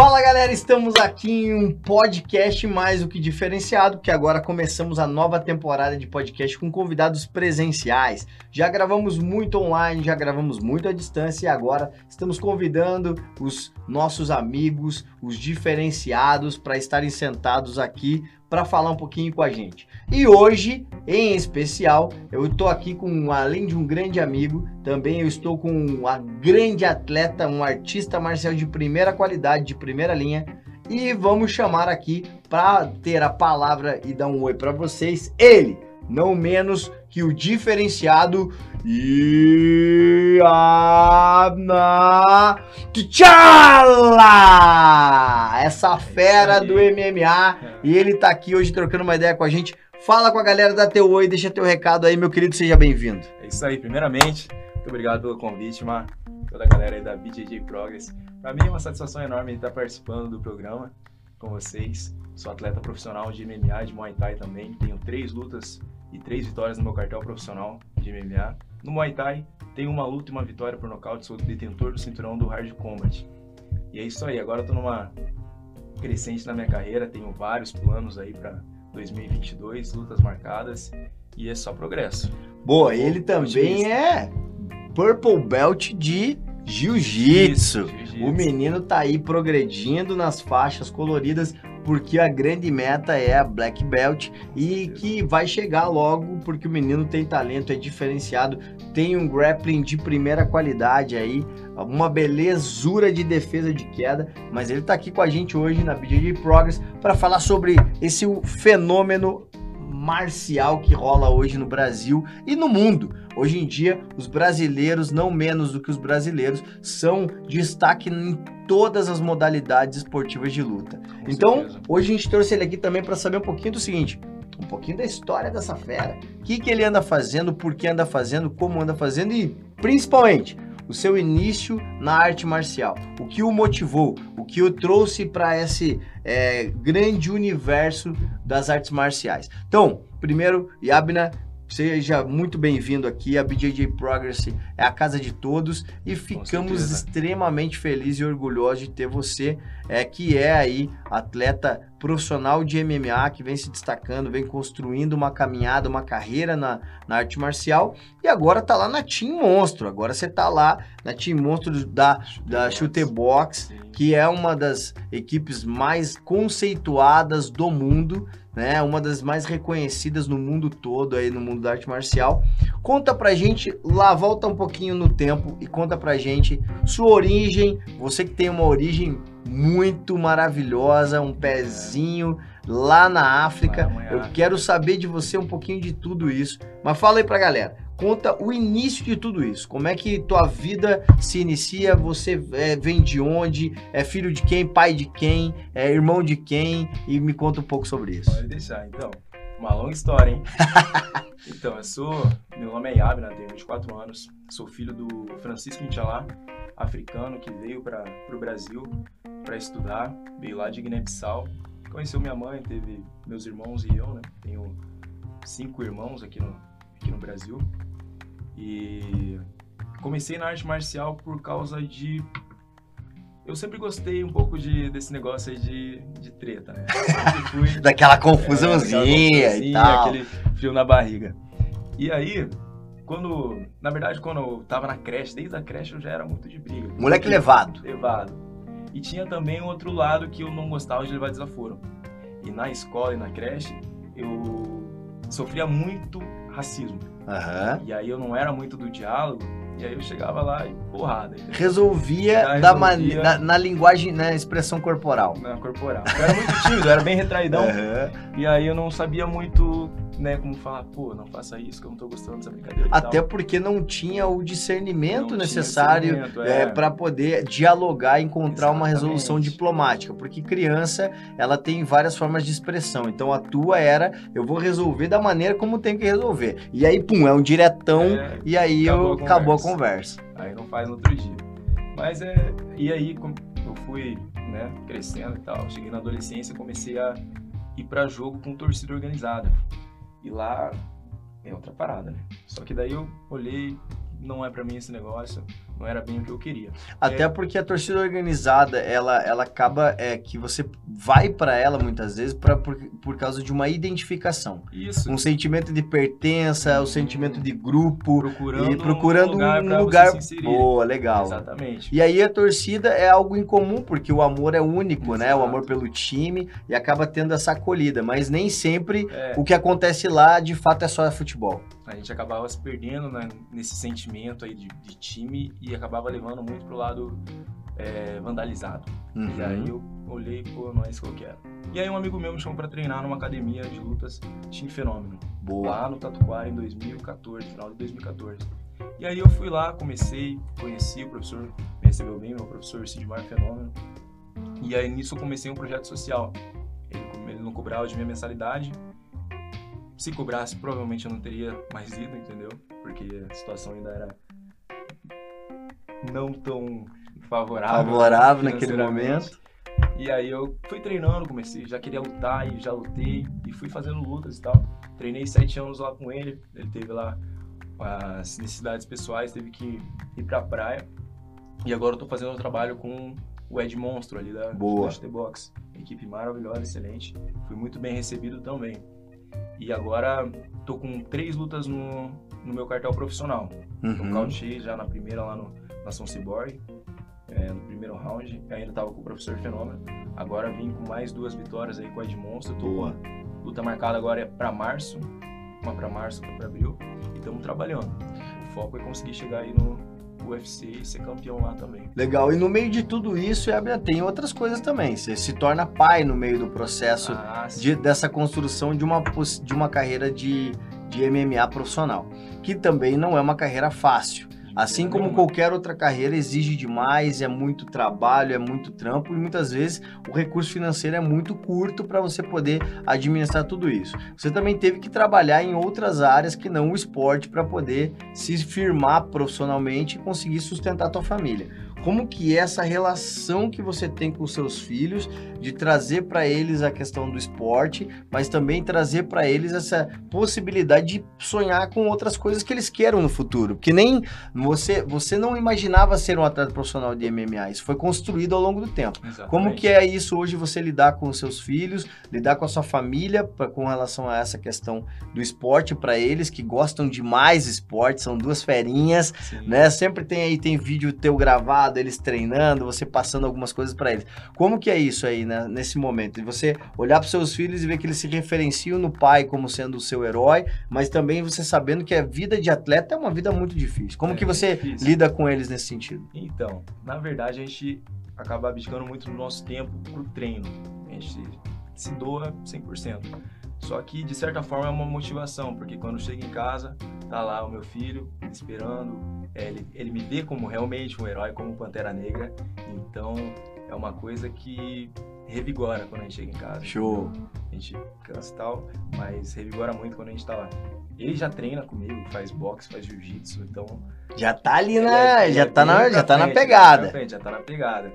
Fala galera, estamos aqui em um podcast mais do que diferenciado, porque agora começamos a nova temporada de podcast com convidados presenciais. Já gravamos muito online, já gravamos muito à distância e agora estamos convidando os nossos amigos, os diferenciados, para estarem sentados aqui para falar um pouquinho com a gente. E hoje, em especial, eu estou aqui com, além de um grande amigo, também eu estou com uma grande atleta, um artista marcial de primeira qualidade, de primeira linha. E vamos chamar aqui para ter a palavra e dar um oi para vocês, ele, não menos que o diferenciado Iana T'Challa! Essa fera do MMA. E ele tá aqui hoje trocando uma ideia com a gente. Fala com a galera da teu oi, deixa teu recado aí, meu querido, seja bem-vindo. É isso aí, primeiramente, muito obrigado pelo convite, Mar, toda a galera aí da BJJ Progress. Para mim é uma satisfação enorme estar participando do programa com vocês. Sou atleta profissional de MMA, de Muay Thai também. Tenho três lutas e três vitórias no meu cartel profissional de MMA. No Muay Thai, tenho uma luta e uma vitória por nocaute, sou detentor do cinturão do Hard Combat. E é isso aí, agora eu tô numa crescente na minha carreira, tenho vários planos aí para 2022, lutas marcadas e é só progresso. Boa, ele também é Purple Belt de Jiu-Jitsu. O menino tá aí progredindo nas faixas coloridas porque a grande meta é a Black Belt e que vai chegar logo porque o menino tem talento, é diferenciado, tem um grappling de primeira qualidade aí, uma belezura de defesa de queda, mas ele tá aqui com a gente hoje na BJJ Progress para falar sobre esse fenômeno marcial que rola hoje no Brasil e no mundo. Hoje em dia, os brasileiros, não menos do que os brasileiros, são destaque em todas as modalidades esportivas de luta. Com então, certeza. hoje a gente trouxe ele aqui também para saber um pouquinho do seguinte: um pouquinho da história dessa fera. O que, que ele anda fazendo, por que anda fazendo, como anda fazendo e, principalmente, o seu início na arte marcial, o que o motivou, o que o trouxe para esse é, grande universo das artes marciais. Então, primeiro, Yabna, Seja muito bem-vindo aqui. A BJJ Progress é a casa de todos e ficamos extremamente felizes e orgulhosos de ter você, é, que é aí atleta profissional de MMA, que vem se destacando, vem construindo uma caminhada, uma carreira na, na arte marcial e agora tá lá na Team Monstro. Agora você tá lá na Team Monstro da, da Shooter Box, que é uma das equipes mais conceituadas do mundo né? Uma das mais reconhecidas no mundo todo aí no mundo da arte marcial. Conta pra gente, lá volta um pouquinho no tempo e conta pra gente sua origem, você que tem uma origem muito maravilhosa, um pezinho lá na África. Eu quero saber de você um pouquinho de tudo isso. Mas fala aí pra galera conta o início de tudo isso. Como é que tua vida se inicia? Você é, vem de onde? É filho de quem? Pai de quem? É irmão de quem? E me conta um pouco sobre isso. Pode deixar, então. Uma longa história, hein? então, eu sou. Meu nome é Yabna, tenho 24 anos. Sou filho do Francisco Inchalá, africano, que veio para o Brasil para estudar. Veio lá de Guiné-Bissau. Conheceu minha mãe, teve meus irmãos e eu, né? Tenho cinco irmãos aqui no, aqui no Brasil. E comecei na arte marcial por causa de. Eu sempre gostei um pouco de, desse negócio aí de, de treta, né? Fui, daquela confusãozinha é, e tal. Aquele frio na barriga. E aí, quando. Na verdade, quando eu tava na creche, desde a creche eu já era muito de briga. Moleque levado. Levado. E tinha também um outro lado que eu não gostava de levar desaforo. E na escola e na creche, eu sofria muito racismo. Uhum. E aí eu não era muito do diálogo, e aí eu chegava lá e porrada. Entendeu? Resolvia, da resolvia... Na, na, linguagem, na expressão corporal. Na corporal. Eu era muito tímido, eu era bem retraidão. Uhum. E aí eu não sabia muito né, como falar, pô, não faça isso, que eu não tô gostando dessa brincadeira. Até porque não tinha o discernimento não necessário é. é para poder dialogar e encontrar Exatamente. uma resolução diplomática. Porque criança, ela tem várias formas de expressão. Então a tua era, eu vou resolver da maneira como tem que resolver. E aí, pum, é um diretão é, e aí acabou, eu, a acabou a conversa. Aí não faz no outro dia. Mas é. E aí, eu fui né, crescendo e tal, cheguei na adolescência comecei a ir para jogo com torcida organizada. E lá é outra parada, né? Só que daí eu olhei, não é para mim esse negócio, não era bem o que eu queria. Até é... porque a torcida organizada, ela, ela acaba é que você vai para ela muitas vezes pra, por, por causa de uma identificação. Isso. Um sentimento de pertença, hum. um sentimento de grupo. Procurando, e procurando um lugar. Um lugar... Boa, legal. Exatamente. E aí a torcida é algo incomum, porque o amor é único, Exato. né? O amor pelo time e acaba tendo essa acolhida. Mas nem sempre é. o que acontece lá de fato é só futebol. A gente acabava se perdendo né, nesse sentimento aí de, de, time e acabava levando muito pro lado é, vandalizado. Uhum. E aí eu olhei, pô, não é isso que eu quero. E aí um amigo meu me chamou para treinar numa academia de lutas Team Fenômeno. Boa. Lá no Tatuquara em 2014, final de 2014. E aí eu fui lá, comecei, conheci o professor, me recebeu bem, meu professor Sidmar Fenômeno. E aí nisso eu comecei um projeto social. Ele, ele não cobrava de minha mensalidade, se cobrasse, provavelmente eu não teria mais ido, entendeu? Porque a situação ainda era não tão favorável. Favorável naquele momento. E aí eu fui treinando, comecei, já queria lutar e já lutei e fui fazendo lutas e tal. Treinei sete anos lá com ele, ele teve lá as necessidades pessoais, teve que ir pra praia. E agora eu tô fazendo um trabalho com o Ed Monstro ali da Boa. Box. Equipe maravilhosa, excelente. Fui muito bem recebido também. E agora tô com três lutas no, no meu cartel profissional. Uhum. Nocautei já na primeira lá no Nação Cyborg, é, no primeiro round. ainda tava com o professor Fenômeno. Agora vim com mais duas vitórias aí com a Edmonstro. Tô Boa. luta marcada agora é para março. Uma para março, outra para abril. E estamos trabalhando. O foco é conseguir chegar aí no, UFC e ser campeão lá também. Legal. E no meio de tudo isso, tem outras coisas também. Você se torna pai no meio do processo ah, de, dessa construção de uma, de uma carreira de, de MMA profissional, que também não é uma carreira fácil. Assim como qualquer outra carreira, exige demais, é muito trabalho, é muito trampo e muitas vezes o recurso financeiro é muito curto para você poder administrar tudo isso. Você também teve que trabalhar em outras áreas que não o esporte para poder se firmar profissionalmente e conseguir sustentar a tua família como que é essa relação que você tem com seus filhos de trazer para eles a questão do esporte, mas também trazer para eles essa possibilidade de sonhar com outras coisas que eles queiram no futuro, que nem você você não imaginava ser um atleta profissional de MMA, isso foi construído ao longo do tempo. Exatamente. Como que é isso hoje você lidar com os seus filhos, lidar com a sua família pra, com relação a essa questão do esporte para eles que gostam demais de esporte, são duas ferinhas, Sim. né? Sempre tem aí tem vídeo teu gravado lado, eles treinando, você passando algumas coisas para eles. Como que é isso aí, né, nesse momento? De você olhar para seus filhos e ver que eles se referenciam no pai como sendo o seu herói, mas também você sabendo que a vida de atleta é uma vida muito difícil. Como é que você difícil. lida com eles nesse sentido? Então, na verdade, a gente acaba abdicando muito do nosso tempo pro treino. A gente se doa 100%. Só que, de certa forma, é uma motivação, porque quando chega em casa, tá lá o meu filho esperando, é, ele, ele me vê como realmente um herói, como Pantera Negra, então é uma coisa que revigora quando a gente chega em casa. Show! A gente cansa e tal, mas revigora muito quando a gente tá lá. Ele já treina comigo, faz boxe, faz jiu-jitsu, então... Já tá ali na... É, já, tá na já tá na pegada. Já tá, já tá na pegada.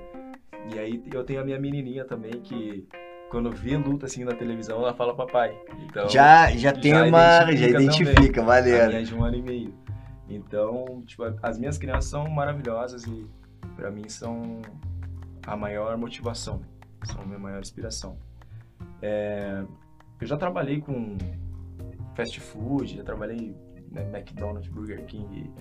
E aí eu tenho a minha menininha também que quando vê luta assim na televisão, ela fala papai. Então, já, já tem já uma. Identifica já identifica, valeu. A minha é de um ano e meio. Então, tipo, as minhas crianças são maravilhosas e para mim são a maior motivação, são a minha maior inspiração. É, eu já trabalhei com fast food, já trabalhei né, McDonald's, Burger King,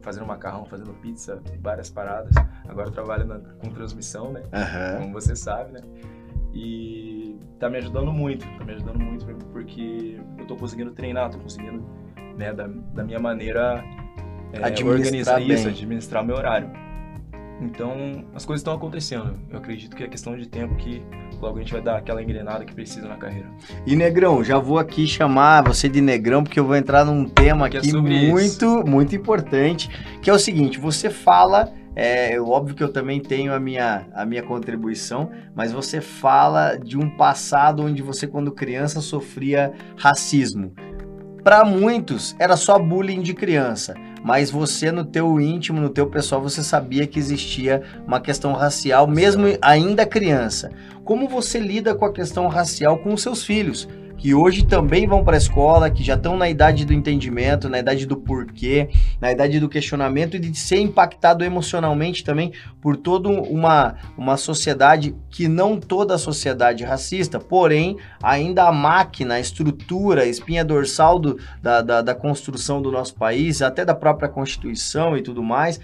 fazendo macarrão, fazendo pizza, várias paradas. Agora eu trabalho na, com transmissão, né? Uhum. Como você sabe, né? E tá me ajudando muito, tá me ajudando muito porque eu tô conseguindo treinar, tô conseguindo, né, da, da minha maneira é, organizar bem. isso, administrar meu horário. Então, as coisas estão acontecendo. Eu acredito que é questão de tempo que logo a gente vai dar aquela engrenada que precisa na carreira. E Negrão, já vou aqui chamar você de Negrão porque eu vou entrar num tema que é aqui é muito, isso. muito importante, que é o seguinte, você fala é óbvio que eu também tenho a minha, a minha contribuição, mas você fala de um passado onde você, quando criança, sofria racismo. Para muitos, era só bullying de criança mas você no teu íntimo, no teu pessoal, você sabia que existia uma questão racial, mesmo ainda criança. Como você lida com a questão racial com os seus filhos? Que hoje também vão para a escola, que já estão na idade do entendimento, na idade do porquê, na idade do questionamento e de ser impactado emocionalmente também por toda uma, uma sociedade que não toda a sociedade racista, porém ainda a máquina, a estrutura, a espinha dorsal do, da, da, da construção do nosso país, até da própria Constituição e tudo mais,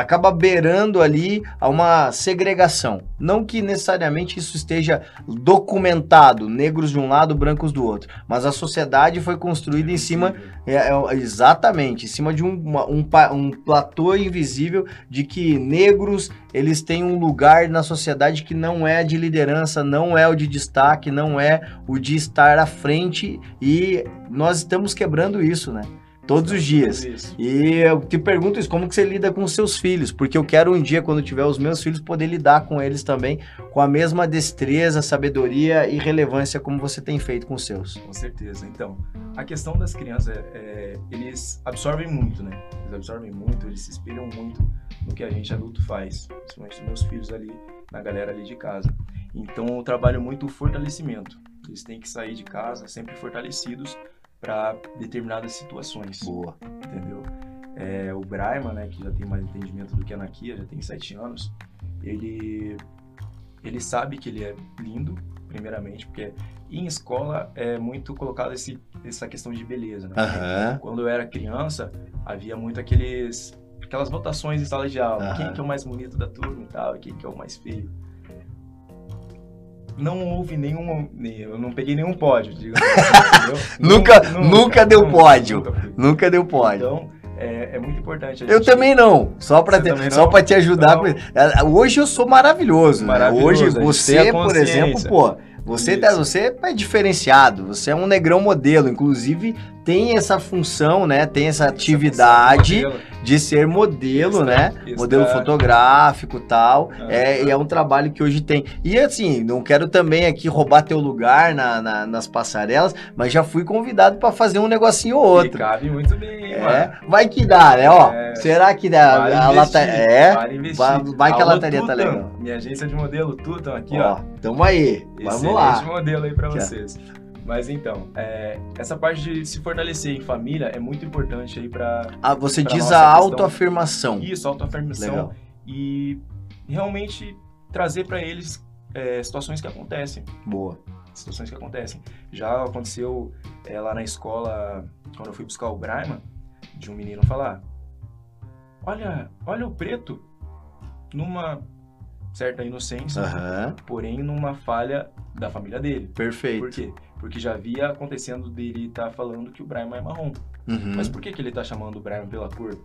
acaba beirando ali a uma segregação. Não que necessariamente isso esteja documentado, negros de um lado, brancos do outro, mas a sociedade foi construída em cima, é, é, exatamente, em cima de um, uma, um, um platô invisível de que negros eles têm um lugar na sociedade que não é de liderança, não é o de destaque, não é o de estar à frente e nós estamos quebrando isso, né? Todos os dias. Isso. E eu te pergunto isso, como que você lida com os seus filhos? Porque eu quero um dia, quando tiver os meus filhos, poder lidar com eles também com a mesma destreza, sabedoria e relevância como você tem feito com os seus. Com certeza. Então, a questão das crianças, é, é, eles absorvem muito, né? Eles absorvem muito, eles se espelham muito no que a gente adulto faz. Principalmente os meus filhos ali, na galera ali de casa. Então, eu trabalho muito o fortalecimento. Eles têm que sair de casa sempre fortalecidos para determinadas situações. Boa. Entendeu? É, o Braiman, né, que já tem mais entendimento do que a Nakia, já tem sete anos, ele, ele sabe que ele é lindo, primeiramente, porque em escola é muito colocado esse, essa questão de beleza, né? Uhum. Quando eu era criança, havia muito aqueles aquelas votações em sala de aula, uhum. quem que é o mais bonito da turma e tal, quem que é o mais feio não houve nenhum. Eu não peguei nenhum pódio, digamos assim, nunca, nunca, nunca, deu pódio. Nunca, nunca, deu pódio. Então, é, é muito importante. eu também não. Só para só para te ajudar. Então, é, Hoje eu sou maravilhoso. Né? maravilhoso Hoje você, por exemplo, pô. Você, tá, você é diferenciado, você é um negrão modelo, inclusive tem essa função, né? Tem essa atividade de ser modelo, né? Modelo fotográfico tal. é, e é um trabalho que hoje tem. E assim, não quero também aqui roubar teu lugar na, na nas passarelas, mas já fui convidado para fazer um negocinho ou outro. E cabe muito bem, é, Vai que dá, né? Ó, é, será que dá? Vale a lata... É, vai, vai que a lataria tá legal. Minha agência de modelo, Tutan, aqui, ó. ó. Tamo aí, vamos lá. modelo aí para vocês. Mas então, é, essa parte de se fortalecer em família é muito importante aí para. Ah, você diz a autoafirmação. Isso, autoafirmação. Legal. E realmente trazer para eles é, situações que acontecem. Boa. Situações que acontecem. Já aconteceu é, lá na escola, quando eu fui buscar o Brahma, de um menino falar: Olha, olha o preto numa certa inocência, uhum. porém numa falha da família dele. Perfeito. Por quê? Porque já via acontecendo dele estar tá falando que o Brian é marrom. Uhum. Mas por que, que ele está chamando o Brian pela cor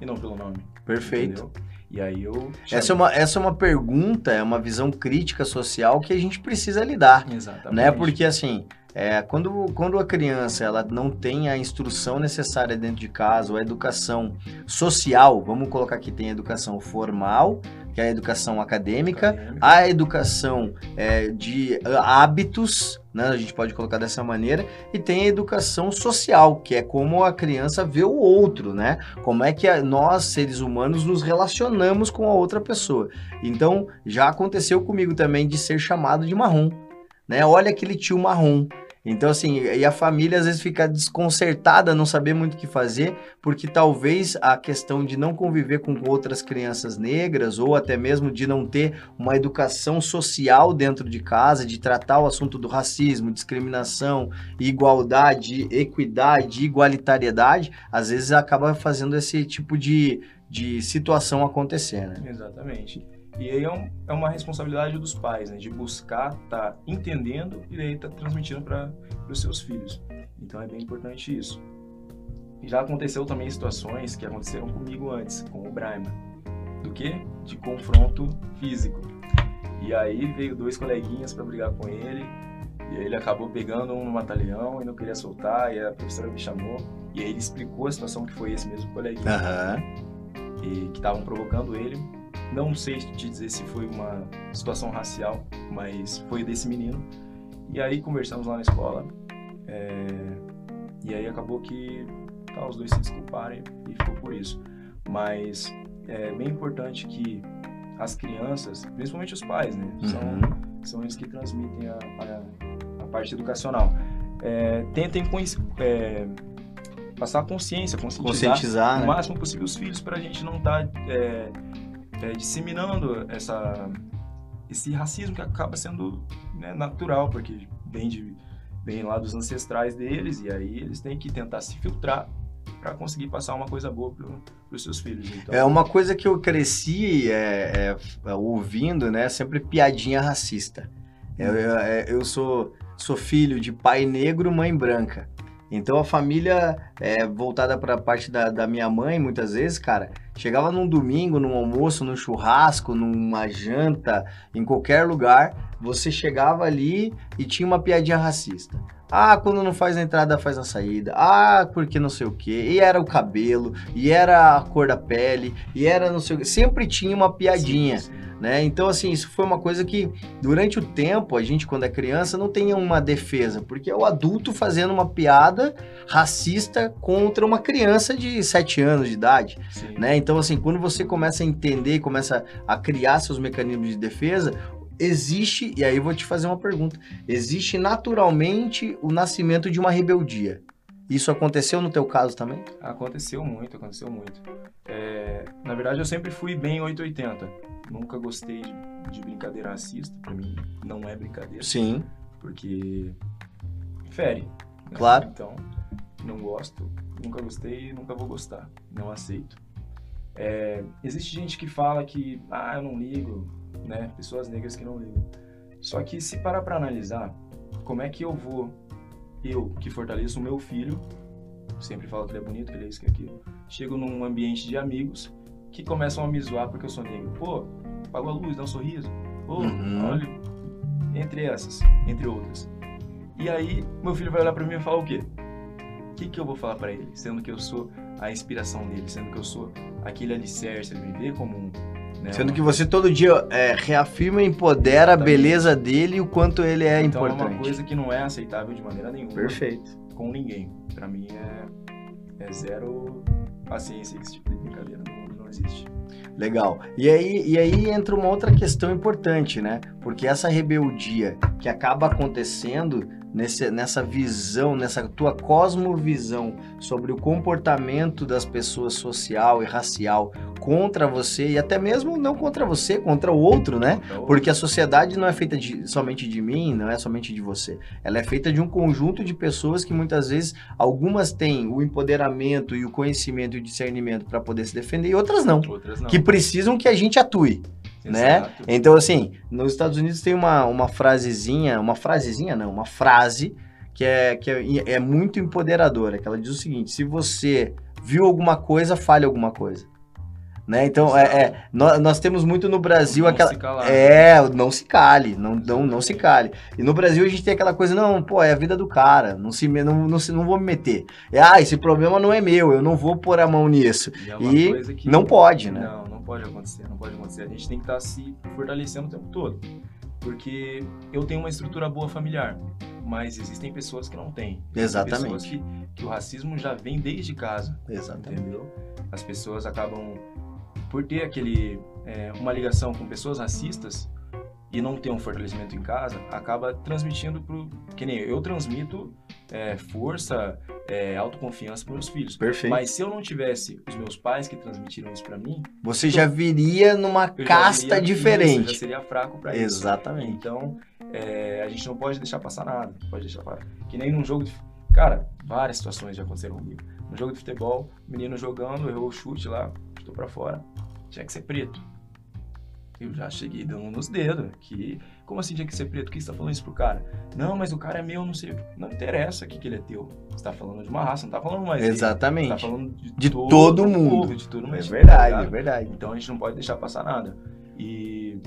e não pelo nome? Perfeito. Entendeu? E aí eu. Essa é, uma, essa é uma pergunta, é uma visão crítica social que a gente precisa lidar. Exatamente. Né? Porque assim. É, quando, quando a criança ela não tem a instrução necessária dentro de casa, ou a educação social, vamos colocar aqui, tem a educação formal, que é a educação acadêmica, acadêmica. a educação é, de hábitos, né, a gente pode colocar dessa maneira, e tem a educação social, que é como a criança vê o outro, né? Como é que a, nós, seres humanos, nos relacionamos com a outra pessoa. Então, já aconteceu comigo também de ser chamado de marrom, né? Olha aquele tio marrom. Então, assim, e a família às vezes fica desconcertada, não saber muito o que fazer, porque talvez a questão de não conviver com outras crianças negras, ou até mesmo de não ter uma educação social dentro de casa, de tratar o assunto do racismo, discriminação, igualdade, equidade, igualitariedade, às vezes acaba fazendo esse tipo de, de situação acontecer, né? Exatamente. E aí é, um, é uma responsabilidade dos pais, né? De buscar tá entendendo e daí tá transmitindo para os seus filhos. Então é bem importante isso. Já aconteceu também situações que aconteceram comigo antes, com o Brahma. Do que? De confronto físico. E aí veio dois coleguinhas para brigar com ele. E aí ele acabou pegando um no batalhão e não queria soltar. E a professora me chamou. E aí ele explicou a situação que foi esse mesmo coleguinha. Uhum. E que estavam provocando ele. Não sei te dizer se foi uma situação racial, mas foi desse menino. E aí conversamos lá na escola. É... E aí acabou que tá, os dois se desculparem e ficou por isso. Mas é bem importante que as crianças, principalmente os pais, né? São, uhum. são eles que transmitem a, a, a parte educacional. é, tentem é, passar consciência, conscientizar, conscientizar o né? máximo possível os filhos para a gente não estar tá, é, é, disseminando essa, esse racismo que acaba sendo né, natural, porque vem, de, vem lá dos ancestrais deles e aí eles têm que tentar se filtrar para conseguir passar uma coisa boa para os seus filhos. Então... É uma coisa que eu cresci é, é, ouvindo, né? Sempre piadinha racista. Eu, eu, é, eu sou, sou filho de pai negro, mãe branca. Então a família é, voltada para a parte da, da, minha mãe, muitas vezes, cara, chegava num domingo, num almoço, num churrasco, numa janta, em qualquer lugar, você chegava ali e tinha uma piadinha racista. Ah, quando não faz a entrada, faz a saída. Ah, porque não sei o quê. E era o cabelo, e era a cor da pele, e era não sei o quê. Sempre tinha uma piadinha. Sim, sim. Né? Então, assim, isso foi uma coisa que, durante o tempo, a gente, quando é criança, não tem uma defesa, porque é o adulto fazendo uma piada racista contra uma criança de 7 anos de idade. Né? Então, assim, quando você começa a entender, começa a criar seus mecanismos de defesa, existe, e aí eu vou te fazer uma pergunta: existe naturalmente o nascimento de uma rebeldia? Isso aconteceu no teu caso também? Aconteceu muito, aconteceu muito. É, na verdade, eu sempre fui bem 880. Nunca gostei de, de brincadeira racista. Pra mim, não é brincadeira. Sim. Porque fere. Né? Claro. Então, não gosto. Nunca gostei e nunca vou gostar. Não aceito. É, existe gente que fala que, ah, eu não ligo, né? Pessoas negras que não ligam. Só que se parar para analisar, como é que eu vou, eu que fortaleço o meu filho, sempre falo que ele é bonito, que ele é isso, que é aquilo, chego num ambiente de amigos que começam a me zoar porque eu sou negro. Pô, apagou a luz, dá um sorriso. Uhum. olha, entre essas, entre outras. E aí, meu filho vai olhar para mim e falar o quê? O que, que eu vou falar para ele? Sendo que eu sou a inspiração dele, sendo que eu sou aquele alicerce, ele me vê como um né? Sendo que você todo dia é, reafirma e empodera Exatamente. a beleza dele e o quanto ele é então, importante. é uma coisa que não é aceitável de maneira nenhuma. Perfeito. Com ninguém. Para mim é, é zero paciência esse tipo de brincadeira. Não, não existe. Legal. E aí, e aí entra uma outra questão importante, né? Porque essa rebeldia que acaba acontecendo nesse, nessa visão, nessa tua cosmovisão sobre o comportamento das pessoas social e racial contra você e até mesmo não contra você, contra o outro, né? Porque a sociedade não é feita de, somente de mim, não é somente de você. Ela é feita de um conjunto de pessoas que muitas vezes algumas têm o empoderamento e o conhecimento e o discernimento para poder se defender e outras não, outras não. Que precisam que a gente atue né? Então, assim, nos Estados Unidos tem uma, uma frasezinha, uma frasezinha não, uma frase que, é, que é, é muito empoderadora, que ela diz o seguinte, se você viu alguma coisa, fale alguma coisa. Né? Então, é, é nós, nós, temos muito no Brasil não aquela. Se calar, é, não se cale, não, não, não se cale. E no Brasil a gente tem aquela coisa, não, pô, é a vida do cara, não, se, não, não, se, não vou me meter. É, ah, esse problema não é meu, eu não vou pôr a mão nisso. E, é e não pode, né? Não, não pode acontecer, não pode acontecer. A gente tem que estar tá se fortalecendo o tempo todo. Porque eu tenho uma estrutura boa familiar, mas existem pessoas que não têm. Exatamente. Pessoas que, que o racismo já vem desde casa. Exatamente. Entendeu? As pessoas acabam por ter aquele é, uma ligação com pessoas racistas e não ter um fortalecimento em casa, acaba transmitindo pro que nem eu, eu transmito é, força, é, autoconfiança para meus filhos. Perfeito. Mas se eu não tivesse os meus pais que transmitiram isso para mim, você já viria numa casta viria, diferente. Isso, já seria fraco para isso. Exatamente. Então é, a gente não pode deixar passar nada. Pode deixar que nem num jogo de cara, várias situações já aconteceram comigo. No jogo de futebol, menino jogando, errou o chute lá, chutou para fora tinha que ser preto. Eu já cheguei dando nos dedos. Que, como assim tinha que ser preto? Por que você tá falando isso pro cara? Não, mas o cara é meu, não sei. Não interessa o que, que ele é teu. Você tá falando de uma raça, não tá falando mais. Exatamente. Dele. Você tá falando de, de todo, todo mundo. Povo, de todo mundo. É verdade, tá é verdade. Então a gente não pode deixar passar nada. E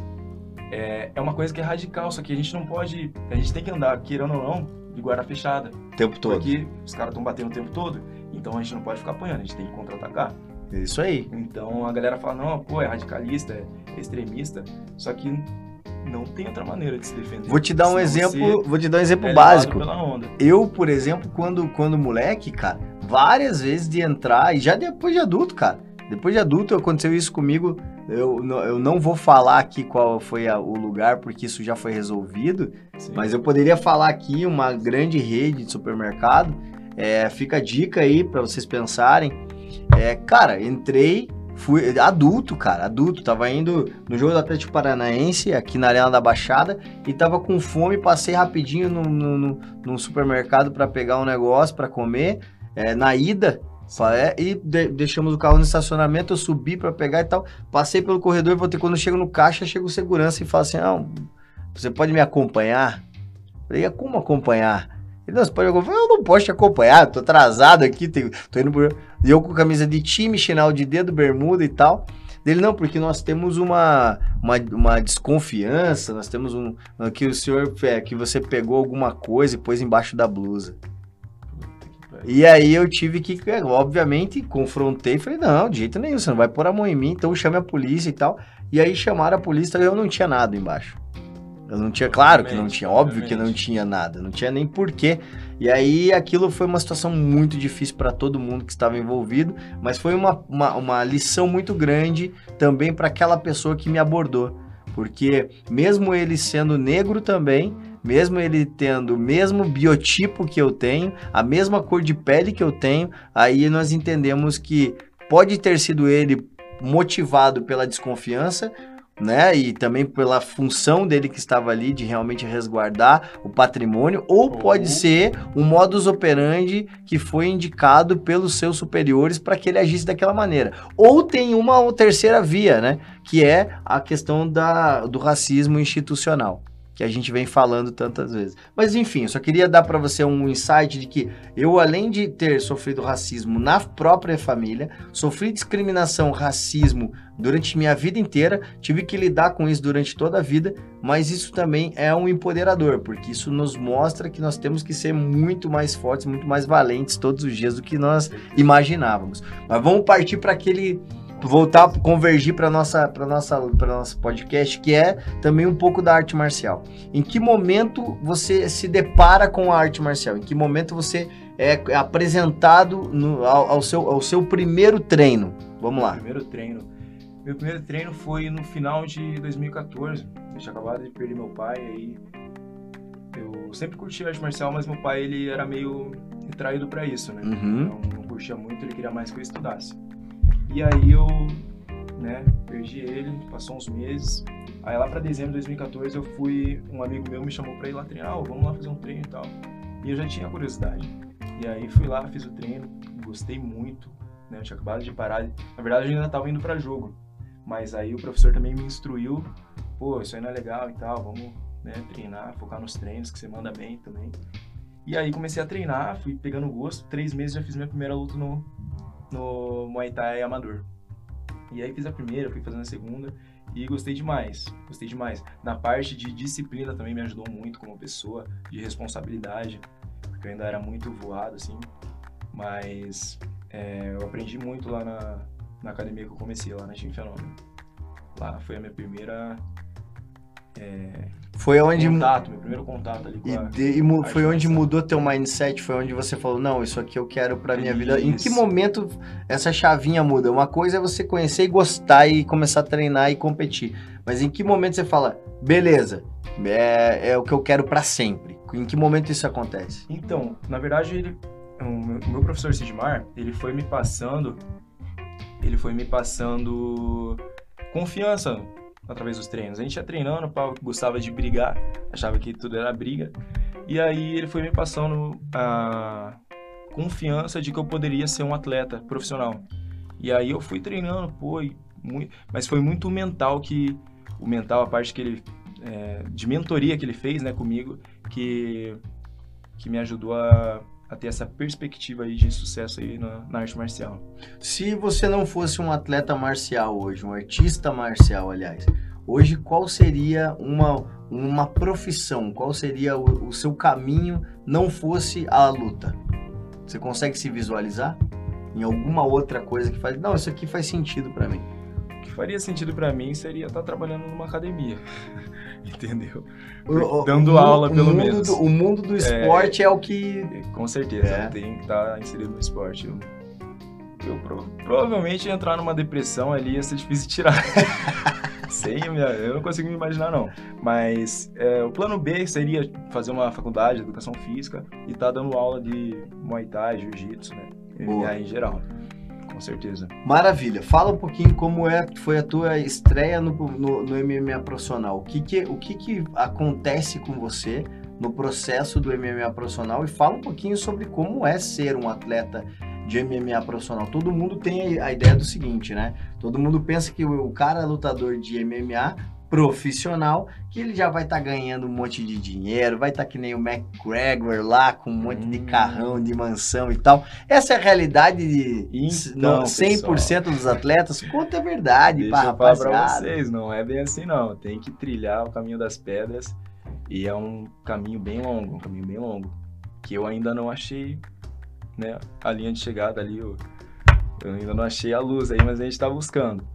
é, é uma coisa que é radical, só que a gente não pode. A gente tem que andar, queirando ou não, de guarda fechada. O tempo todo. Porque os caras estão batendo o tempo todo. Então a gente não pode ficar apanhando, a gente tem que contra-atacar. É isso aí. Então a galera fala, não, pô, é radicalista, é extremista, só que não tem outra maneira de se defender. Vou te dar um exemplo, vou te dar um exemplo é básico. Eu, por exemplo, quando quando moleque, cara, várias vezes de entrar e já depois de adulto, cara, Depois de adulto aconteceu isso comigo. Eu, eu não vou falar aqui qual foi a, o lugar, porque isso já foi resolvido. Sim. Mas eu poderia falar aqui uma grande rede de supermercado. É, fica a dica aí para vocês pensarem. É, cara, entrei, fui adulto, cara, adulto. Tava indo no jogo do Atlético Paranaense, aqui na Arena da Baixada, e tava com fome. Passei rapidinho no, no, no, no supermercado para pegar um negócio para comer. É, na ida, é, e de, deixamos o carro no estacionamento, eu subi para pegar e tal. Passei pelo corredor, voltei. Quando chego no caixa, chega o segurança e fala assim: Não, você pode me acompanhar? Eu falei, como acompanhar? Ele, não, você pode acompanhar? Eu não posso te acompanhar, tô atrasado aqui, tenho, tô indo por. E eu com camisa de time, chinelo de dedo, bermuda e tal. Dele, não, porque nós temos uma, uma, uma desconfiança, nós temos um. Que o senhor. É, que você pegou alguma coisa e pôs embaixo da blusa. E aí eu tive que, obviamente, confrontei e falei, não, de jeito nenhum, você não vai pôr a mão em mim, então chame a polícia e tal. E aí chamaram a polícia eu não tinha nada embaixo. Eu não tinha, claro que não tinha, óbvio que não tinha nada, não tinha nem porquê. E aí aquilo foi uma situação muito difícil para todo mundo que estava envolvido, mas foi uma, uma, uma lição muito grande também para aquela pessoa que me abordou. Porque mesmo ele sendo negro também, mesmo ele tendo o mesmo biotipo que eu tenho, a mesma cor de pele que eu tenho, aí nós entendemos que pode ter sido ele motivado pela desconfiança, né? E também pela função dele que estava ali de realmente resguardar o patrimônio, ou pode ser um modus operandi que foi indicado pelos seus superiores para que ele agisse daquela maneira. Ou tem uma terceira via, né? Que é a questão da, do racismo institucional que a gente vem falando tantas vezes. Mas enfim, eu só queria dar para você um insight de que eu, além de ter sofrido racismo na própria família, sofri discriminação, racismo durante minha vida inteira, tive que lidar com isso durante toda a vida, mas isso também é um empoderador, porque isso nos mostra que nós temos que ser muito mais fortes, muito mais valentes todos os dias do que nós imaginávamos. Mas vamos partir para aquele voltar, convergir para nossa, para nossa, para nosso podcast, que é também um pouco da arte marcial. Em que momento você se depara com a arte marcial? Em que momento você é apresentado no, ao, ao, seu, ao seu primeiro treino? Vamos lá. Primeiro treino. Meu primeiro treino foi no final de 2014. Eu tinha acabado de perder meu pai aí. Eu sempre curti arte marcial, mas meu pai ele era meio retraído para isso, né? Uhum. Não, não curtia muito, ele queria mais que eu estudasse. E aí eu, né, perdi ele, passou uns meses. Aí lá para dezembro de 2014 eu fui, um amigo meu me chamou para ir lá treinar, oh, vamos lá fazer um treino e tal. E eu já tinha curiosidade. E aí fui lá, fiz o treino, gostei muito, né? Eu tinha acabado de parar. Na verdade eu ainda tava indo para jogo. Mas aí o professor também me instruiu, pô, isso aí não é legal e tal, vamos né, treinar, focar nos treinos, que você manda bem também. E aí comecei a treinar, fui pegando gosto, três meses já fiz minha primeira luta no, no Muay Thai amador. E aí fiz a primeira, fui fazendo a segunda e gostei demais, gostei demais. Na parte de disciplina também me ajudou muito como pessoa, de responsabilidade, porque eu ainda era muito voado, assim. Mas é, eu aprendi muito lá na, na academia que eu comecei, lá na Team Fenômeno. Lá foi a minha primeira foi onde contato, meu primeiro contato ali com e, de, e foi onde mudou teu mindset, foi onde você falou, não, isso aqui eu quero para minha isso. vida. Em que momento essa chavinha muda? Uma coisa é você conhecer e gostar e começar a treinar e competir. Mas em que momento você fala, beleza, é, é o que eu quero para sempre? Em que momento isso acontece? Então, na verdade, ele, o meu professor Sidmar, ele foi me passando, ele foi me passando confiança através dos treinos. A gente ia treinando, o Paulo gostava de brigar, achava que tudo era briga. E aí ele foi me passando a confiança de que eu poderia ser um atleta profissional. E aí eu fui treinando, pô, muito, mas foi muito mental que o mental, a parte que ele é, de mentoria que ele fez, né, comigo, que que me ajudou a a ter essa perspectiva aí de sucesso aí na, na, arte marcial. Se você não fosse um atleta marcial hoje, um artista marcial, aliás, hoje qual seria uma, uma profissão, qual seria o, o seu caminho não fosse a luta? Você consegue se visualizar em alguma outra coisa que faz, não, isso aqui faz sentido para mim? O que faria sentido para mim seria estar trabalhando numa academia. entendeu? O, Dando o, aula, pelo menos. Do, o mundo do é, esporte é, é, o que. Com certeza, é. tem que estar tá inserido no esporte. eu pro, provavelmente ia entrar numa depressão ali, ia ser difícil de tirar. Sei, eu não consigo me imaginar, não. Mas é, o plano B seria fazer uma faculdade de educação física e estar tá dando aula de Muay Thai, Jiu-Jitsu, né? MMA em geral. Com certeza. Maravilha. Fala um pouquinho como é, foi a tua estreia no, no, no MMA profissional. O, que, que, o que, que acontece com você no processo do MMA profissional e fala um pouquinho sobre como é ser um atleta de MMA profissional. Todo mundo tem a ideia do seguinte, né? Todo mundo pensa que o cara lutador de MMA profissional, que ele já vai estar tá ganhando um monte de dinheiro, vai estar tá que nem o McGregor lá, com um monte hum. de carrão, de mansão e tal. Essa é a realidade de então, 100% pessoal, dos atletas. Conta a verdade, Deixa eu falar pra vocês, não é bem assim não. Tem que trilhar o caminho das pedras e é um caminho bem longo, um caminho bem longo, que eu ainda não achei né, a linha de chegada ali, eu, eu ainda não achei a luz aí, mas a gente está buscando.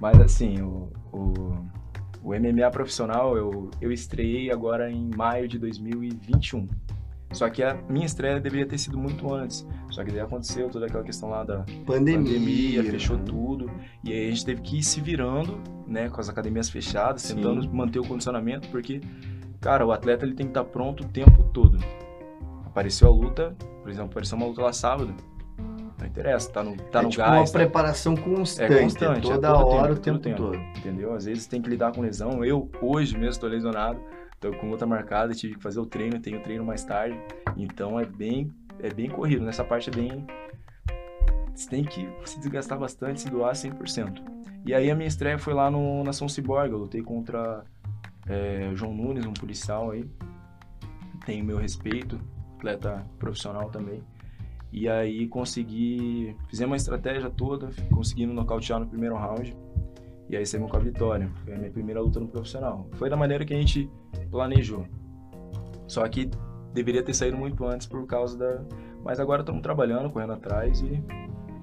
Mas assim, o, o, o, MMA profissional eu, eu estreiei agora em maio de 2021. Só que a minha estreia deveria ter sido muito antes. Só que daí aconteceu toda aquela questão lá da pandemia, pandemia fechou tudo. E aí a gente teve que ir se virando, né, com as academias fechadas, Sim. tentando manter o condicionamento, porque, cara, o atleta ele tem que estar pronto o tempo todo. Apareceu a luta, por exemplo, apareceu uma luta lá sábado. Não interessa, tá no, tá é no tipo gás. uma tá... preparação constante, é constante toda é hora, tempo, o tempo, todo. Entendeu? Às vezes tem que lidar com lesão. Eu, hoje mesmo, estou lesionado, tô com luta marcada, tive que fazer o treino, tenho treino mais tarde. Então é bem, é bem corrido. Nessa parte é bem. Você tem que se desgastar bastante, se doar 100%. E aí a minha estreia foi lá no Nação Cyborg. Eu lutei contra é, João Nunes, um policial aí. Tenho meu respeito, atleta profissional também. E aí consegui, fizemos uma estratégia toda, conseguimos nocautear no primeiro round. E aí saímos com a vitória. Foi a minha primeira luta no profissional. Foi da maneira que a gente planejou. Só que deveria ter saído muito antes por causa da. Mas agora estamos trabalhando, correndo atrás e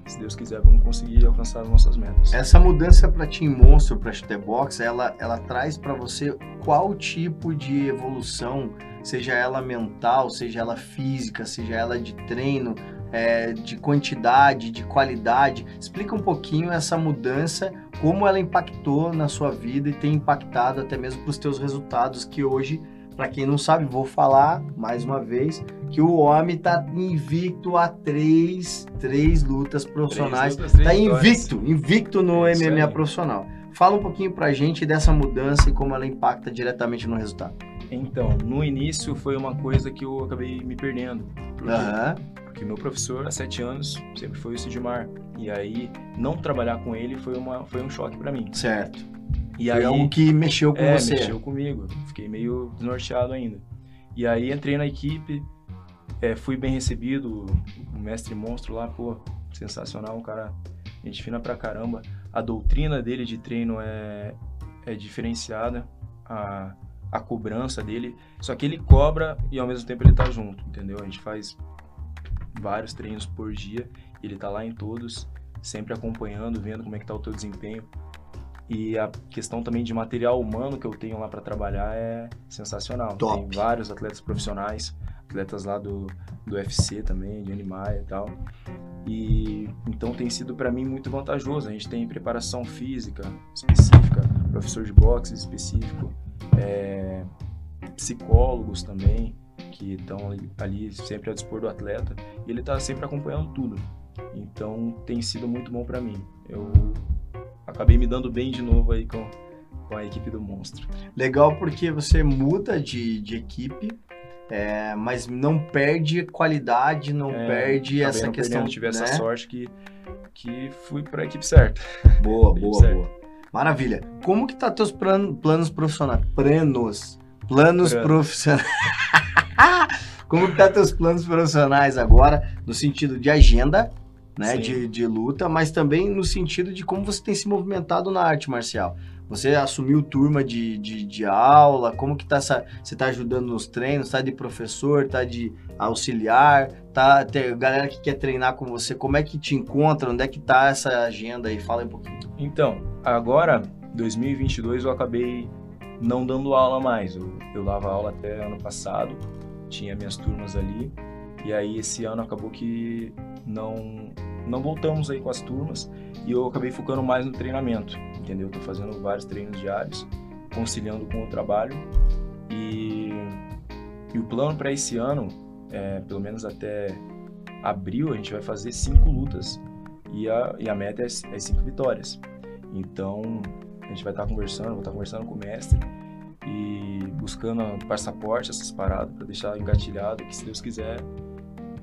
se Deus quiser, vamos conseguir alcançar as nossas metas. Essa mudança para Team Monster, para Shooterbox, ela, ela traz para você qual tipo de evolução, seja ela mental, seja ela física, seja ela de treino, é, de quantidade, de qualidade. Explica um pouquinho essa mudança, como ela impactou na sua vida e tem impactado até mesmo para os teus resultados que hoje para quem não sabe, vou falar mais uma vez que o homem tá invicto a três, três lutas profissionais. Três lutas, três tá invicto, invicto no é MMA profissional. Fala um pouquinho pra gente dessa mudança e como ela impacta diretamente no resultado. Então, no início foi uma coisa que eu acabei me perdendo. Porque, uhum. porque meu professor, há sete anos, sempre foi o Sidmar. E aí, não trabalhar com ele foi, uma, foi um choque para mim. Certo. E Foi aí, algo que mexeu com é, você. mexeu comigo. Fiquei meio desnorteado ainda. E aí entrei na equipe, é, fui bem recebido, o mestre monstro lá, pô, sensacional, um cara, gente fina pra caramba. A doutrina dele de treino é, é diferenciada, a, a cobrança dele, só que ele cobra e ao mesmo tempo ele tá junto, entendeu? A gente faz vários treinos por dia, ele tá lá em todos, sempre acompanhando, vendo como é que tá o teu desempenho. E a questão também de material humano que eu tenho lá para trabalhar é sensacional. Top. Tem vários atletas profissionais, atletas lá do, do UFC também, de Animaia e tal. E então tem sido para mim muito vantajoso. A gente tem preparação física específica, professor de boxe específico, é, psicólogos também que estão ali, sempre a dispor do atleta e ele está sempre acompanhando tudo. Então tem sido muito bom para mim. Eu acabei me dando bem de novo aí com, com a equipe do Monstro. Legal porque você muda de, de equipe, é, mas não perde qualidade, não é, perde essa não questão. Eu tive né? essa sorte que, que fui para a equipe certa. Boa, boa, certa. boa. Maravilha. Como que tá teus plan, planos profissionais? Planos. Planos Plano. profissionais. Como que tá teus planos profissionais agora, no sentido de agenda, né, de, de luta, mas também no sentido de como você tem se movimentado na arte marcial. Você assumiu turma de, de, de aula, como que tá essa, você está ajudando nos treinos, tá de professor, tá de auxiliar, tá tem galera que quer treinar com você, como é que te encontra, onde é que tá essa agenda aí? Fala aí um pouquinho. Então, agora, 2022, eu acabei não dando aula mais, eu, eu dava aula até ano passado, tinha minhas turmas ali, e aí esse ano acabou que não não voltamos aí com as turmas e eu acabei focando mais no treinamento, entendeu? Tô fazendo vários treinos diários, conciliando com o trabalho e, e o plano para esse ano, é, pelo menos até abril, a gente vai fazer cinco lutas e a, e a meta é, é cinco vitórias. Então a gente vai estar tá conversando, vou estar tá conversando com o mestre e buscando passaporte, essas paradas para deixar engatilhado, que se Deus quiser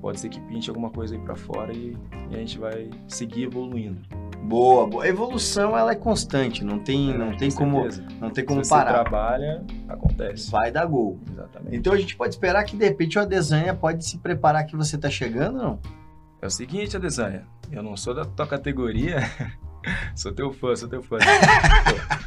pode ser que pinte alguma coisa aí para fora e, e, a gente vai seguir evoluindo. Boa, boa. A evolução ela é constante, não tem, é, não tem como, não tem como Se parar. Você trabalha, acontece. Vai dar gol. Exatamente. Então a gente pode esperar que de repente o Adesanha pode se preparar que você tá chegando, não? É o seguinte, Adesanha, eu não sou da tua categoria, sou teu fã, sou teu fã.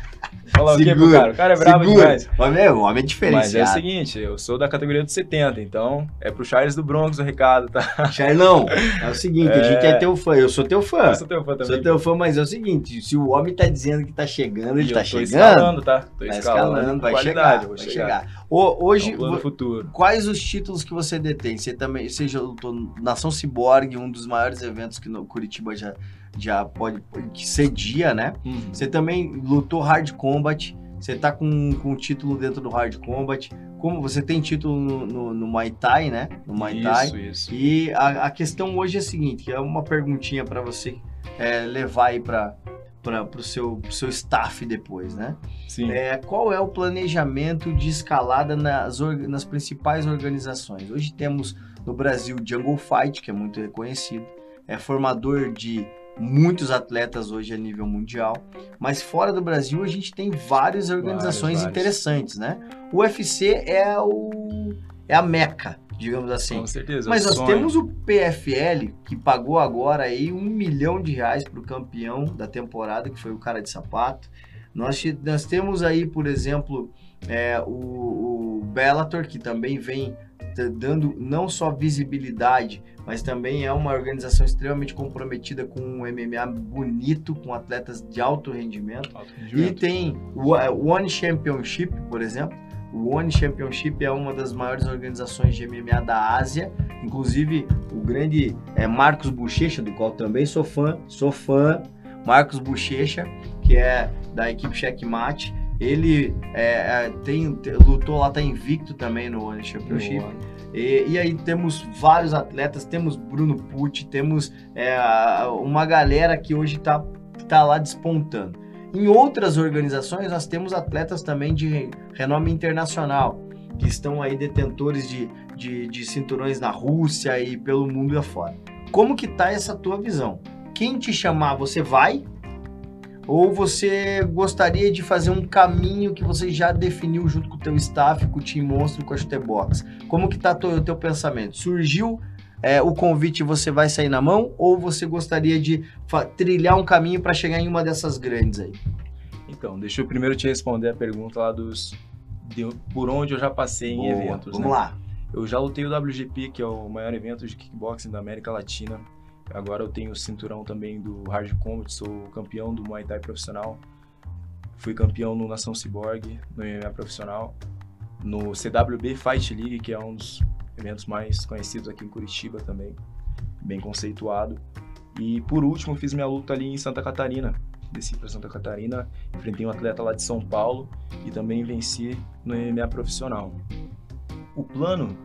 Falar segura, o quê pro cara? O cara é bravo segura. demais. O homem é, o homem é diferenciado. Mas é o seguinte, eu sou da categoria dos 70, então é pro Charles do Bronx o recado, tá? Charlão, é o seguinte, é... a gente é teu fã, eu sou teu fã. Eu sou teu fã também. Sou teu fã, mas é o seguinte, se o homem tá dizendo que tá chegando, ele tá eu tô chegando. escalando, tá? Tô tá escalando, escalando vai qualidade, chegar, vai chegar. chegar. O, hoje, é futuro. quais os títulos que você detém? Você também, seja Nação Ciborgue, um dos maiores eventos que no Curitiba já já pode que cedia, né? Uhum. Você também lutou Hard Combat, você tá com, com título dentro do Hard Combat. Como você tem título no, no, no Muay Thai, né? No Muay Thai. Isso, isso. E a, a questão hoje é a seguinte, é uma perguntinha para você é, levar aí para para o seu, pro seu staff depois, né? Sim. É, qual é o planejamento de escalada nas, nas principais organizações? Hoje temos no Brasil Jungle Fight, que é muito reconhecido, é formador de muitos atletas hoje a nível mundial, mas fora do Brasil a gente tem várias organizações vários, interessantes, né? O UFC é o é a meca, digamos assim. Com certeza. Mas nós sonho. temos o PFL que pagou agora aí um milhão de reais para o campeão da temporada, que foi o cara de sapato. Nós, nós temos aí, por exemplo, é, o, o Bellator, que também vem dando não só visibilidade, mas também é uma organização extremamente comprometida com um MMA bonito, com atletas de alto rendimento. Alto rendimento. E tem o One Championship, por exemplo. O One Championship é uma das maiores organizações de MMA da Ásia. Inclusive, o grande é, Marcos Bochecha, do qual também sou fã, sou fã. Marcos Bochecha, que é da equipe Checkmate ele é, é, tem, lutou lá, tá invicto também no One Championship. E, e, aí temos vários atletas, temos Bruno Pucci, temos é, uma galera que hoje tá, tá lá despontando. Em outras organizações, nós temos atletas também de renome internacional, que estão aí detentores de, de, de cinturões na Rússia e pelo mundo afora. Como que tá essa tua visão? Quem te chamar, você vai? Ou você gostaria de fazer um caminho que você já definiu junto com o teu staff, com o Team Monstro, com a Chutebox? Como que tá o teu pensamento? Surgiu é, o convite e você vai sair na mão? Ou você gostaria de trilhar um caminho para chegar em uma dessas grandes aí? Então, deixa eu primeiro te responder a pergunta lá dos... De, por onde eu já passei em Boa, eventos, Vamos né? lá. Eu já lutei o WGP, que é o maior evento de kickboxing da América Latina. Agora eu tenho o cinturão também do Hard Combat, sou campeão do Muay Thai profissional. Fui campeão no Nação Cyborg, no MMA profissional. No CWB Fight League, que é um dos eventos mais conhecidos aqui em Curitiba também, bem conceituado. E por último, fiz minha luta ali em Santa Catarina. Desci para Santa Catarina, enfrentei um atleta lá de São Paulo e também venci no MMA profissional. O plano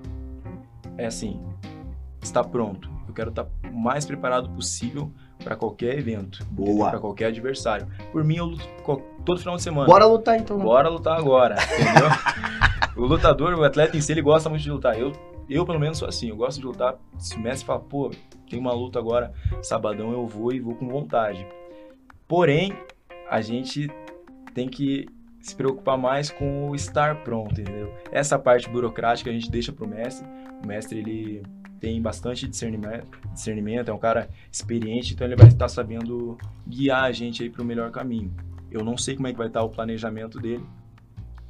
é assim, está pronto quero estar o mais preparado possível para qualquer evento, boa, para qualquer adversário. Por mim, eu luto todo final de semana. Bora lutar então. Bora lutar agora, entendeu? o lutador, o atleta em si, ele gosta muito de lutar. Eu, eu pelo menos sou assim, eu gosto de lutar. Se o mestre fala, pô, tem uma luta agora, sabadão eu vou e vou com vontade. Porém, a gente tem que se preocupar mais com o estar pronto, entendeu? Essa parte burocrática a gente deixa pro mestre. O mestre ele tem bastante discernimento, discernimento, é um cara experiente, então ele vai estar sabendo guiar a gente aí para o melhor caminho. Eu não sei como é que vai estar o planejamento dele,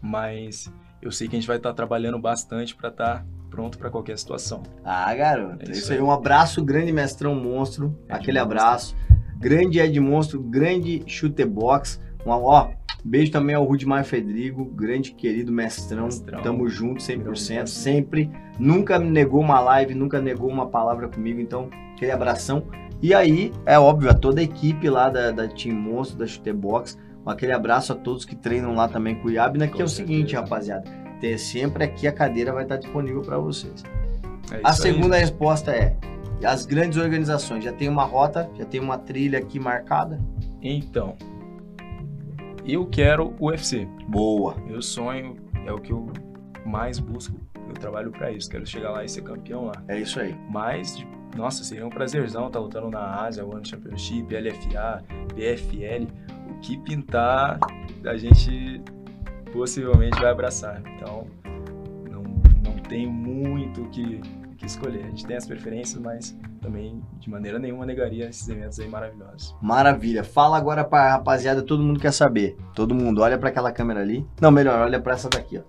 mas eu sei que a gente vai estar trabalhando bastante para estar pronto para qualquer situação. Ah, garoto, é isso, aí. Um abraço grande, mestrão monstro, é aquele abraço. Grande Ed Monstro, grande chute box. Um, ó, Beijo também ao Rudimar Fedrigo, grande querido mestrão. Mestrão. Tamo junto 100%, Virou sempre. Nunca negou uma live, nunca negou uma palavra comigo, então aquele abração. E aí, é óbvio, a toda a equipe lá da, da Team Monstro, da Chutebox, aquele abraço a todos que treinam lá também com o Iabna, que Com é o seguinte, certeza. rapaziada, ter sempre aqui a cadeira vai estar disponível para vocês. É A isso aí. segunda resposta é: as grandes organizações já tem uma rota, já tem uma trilha aqui marcada? Então, eu quero o UFC. Boa. Meu sonho é o que eu mais busco. Eu trabalho pra isso. Quero chegar lá e ser campeão lá. É isso aí. Mas, nossa, seria um prazerzão estar lutando na Ásia, One Championship, LFA, PFL. O que pintar, a gente possivelmente vai abraçar. Então, não, não tem muito o que, que escolher. A gente tem as preferências, mas também de maneira nenhuma negaria esses eventos aí maravilhosos. Maravilha. Fala agora pra rapaziada, todo mundo quer saber. Todo mundo, olha pra aquela câmera ali. Não, melhor, olha pra essa daqui, ó.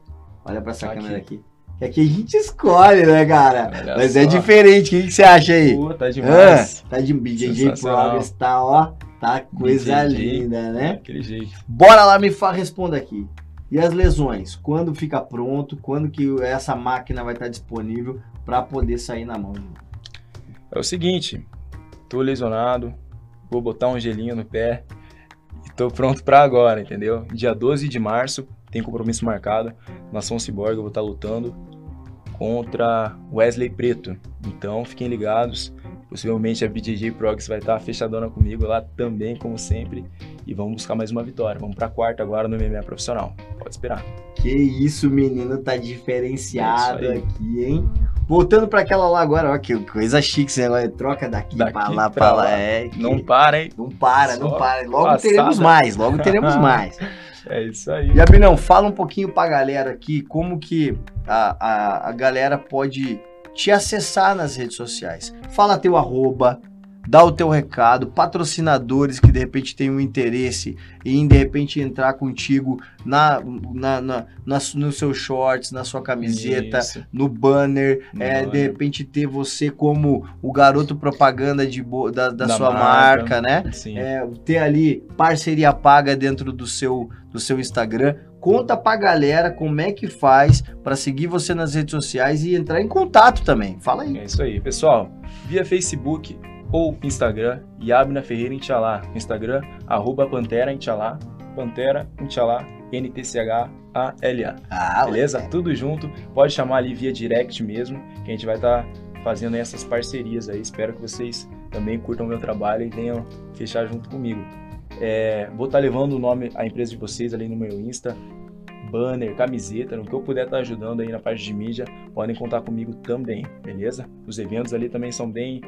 Olha pra essa Aqui. câmera aqui. Que aqui a gente escolhe, né, cara? Olha Mas só. é diferente. O que, que você acha aí? Pô, tá Ah, demais. tá de BJJ. Progress, tá, ó. Tá coisa BJJ. linda, né? Daquele jeito. Bora lá, me fa responda aqui. E as lesões? Quando fica pronto? Quando que essa máquina vai estar disponível para poder sair na mão? É o seguinte, tô lesionado, vou botar um gelinho no pé e tô pronto pra agora, entendeu? Dia 12 de março tem compromisso marcado, Nação Cyborg, eu vou estar lutando contra Wesley Preto. Então fiquem ligados, possivelmente a BJJ Progress vai estar fechadona comigo lá também, como sempre, e vamos buscar mais uma vitória. Vamos pra quarta agora no MMA profissional. Pode esperar. Que isso, menino, tá diferenciado É aqui, hein? Voltando para aquela lá agora, ó, que coisa chique, esse negócio troca daqui, Daqui pra lá, pra lá. lá. É, que- Não para, hein? não para, não Só para. Logo passada. teremos mais, logo teremos mais. É isso aí. E Abinão, fala um pouquinho pra galera aqui como que a, a, a galera pode te acessar nas redes sociais. Fala teu arroba, dá o teu recado, patrocinadores que de repente têm um interesse em de repente entrar contigo na, na, na, nas- no seu shorts, na sua camiseta, Isso. no banner, No é, de repente ter você como o garoto propaganda de, da, da Da sua marca, marca. né? É, ter ali parceria paga dentro do seu, do seu Instagram. Conta pra galera como é que faz pra seguir você nas redes sociais e entrar em contato também. Fala aí. É isso aí, pessoal. Via Facebook ou Instagram, Yabna Ferreira Inchalá. Instagram, arroba Pantera Inchalá. Pantera Inchalá, N-T-C-H-A-L-A. Ah, Beleza? Tudo junto. Pode chamar ali via direct mesmo, que a gente vai estar fazendo essas parcerias aí. Espero que vocês também curtam o meu trabalho e venham fechar junto comigo. É, vou estar levando o nome, a empresa de vocês ali no meu Insta, banner, camiseta, no que eu puder estar ajudando aí na parte de mídia, podem contar comigo também, beleza? Os eventos ali também são bem,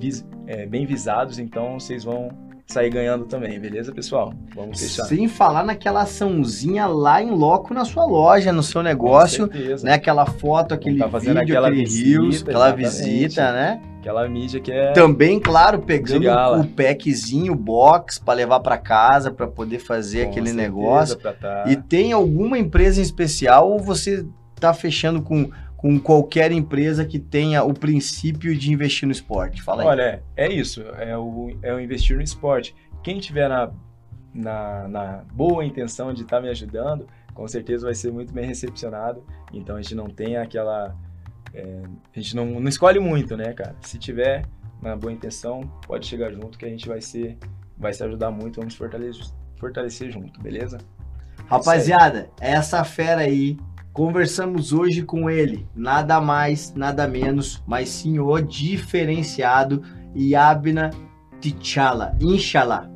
vis- é, bem visados, então vocês vão sair ganhando também, beleza, pessoal? Vamos fechar. Sem falar naquela açãozinha lá em loco na sua loja, no seu negócio, né? Aquela foto, aquele Tá vídeo, aquela aquele visita, reels, aquela visita, né? Aquela mídia que é. Também, claro, pegando o packzinho, o box pra levar pra casa, pra poder fazer com aquele certeza negócio. tá- E tem alguma empresa em especial ou você tá fechando com, com qualquer empresa que tenha o princípio de investir no esporte? Fala aí. Olha, é isso. É o, é o investir no esporte. Quem tiver na, na, na boa intenção de estar me ajudando, com certeza vai ser muito bem recepcionado. Então a gente não tem aquela. é, a gente não, não escolhe muito, né, cara? Se tiver na boa intenção, pode chegar junto que a gente vai ser. Vai se ajudar muito, vamos fortalecer, fortalecer junto, beleza? Rapaziada, essa fera aí, conversamos hoje com ele, nada mais, nada menos, mas sim o diferenciado Yabna T'Challa, Inshallah.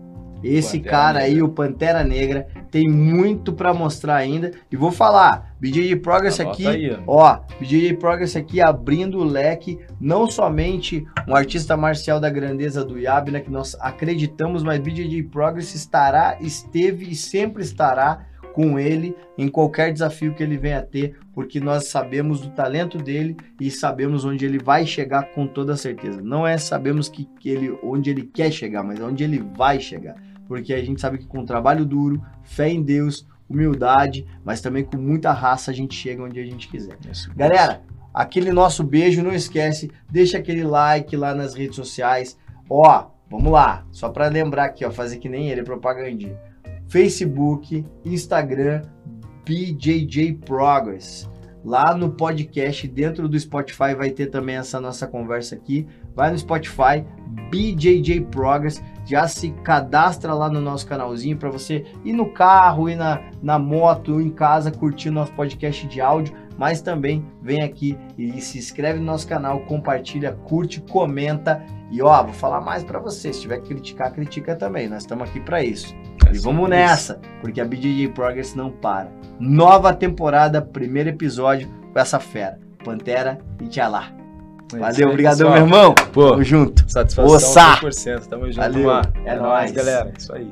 Esse Pantera cara aí, Negra. o Pantera Negra, tem muito pra mostrar ainda. E vou falar, BJJ Progress Anota aqui, aí, ó. Ó, BJJ Progress aqui abrindo o leque, não somente um artista marcial da grandeza do Yabna, que nós acreditamos, mas BJJ Progress estará, esteve e sempre estará com ele em qualquer desafio que ele venha a ter, porque nós sabemos do talento dele e sabemos onde ele vai chegar com toda certeza. Não é sabemos que, que ele, onde ele quer chegar, mas onde ele vai chegar. Porque a gente sabe que com trabalho duro, fé em Deus, humildade, mas também com muita raça a gente chega onde a gente quiser. Isso. Galera, aquele nosso beijo, não esquece, deixa aquele like lá nas redes sociais. Ó, vamos lá, só pra lembrar aqui, ó, fazer que nem ele, propagandinha. Facebook, Instagram, BJJ Progress. Lá no podcast, dentro do Spotify, vai ter também essa nossa conversa aqui. Vai no Spotify, BJJ Progress, já se cadastra lá no nosso canalzinho para você ir no carro, ir na, na moto, em casa, curtir nosso podcast de áudio, mas também vem aqui e se inscreve no nosso canal, compartilha, curte, comenta e ó, vou falar mais para você, se tiver que criticar, critica também, nós estamos aqui para isso. É e vamos nessa, porque a BJJ Progress não para. Nova temporada, primeiro episódio com essa fera, Pantera e Tchalá. É Valeu, obrigadão, meu irmão. Pô, Tamo junto. Satisfação Ossa. 100%. Tamo junto, Valeu. É, é nóis, galera. Isso aí.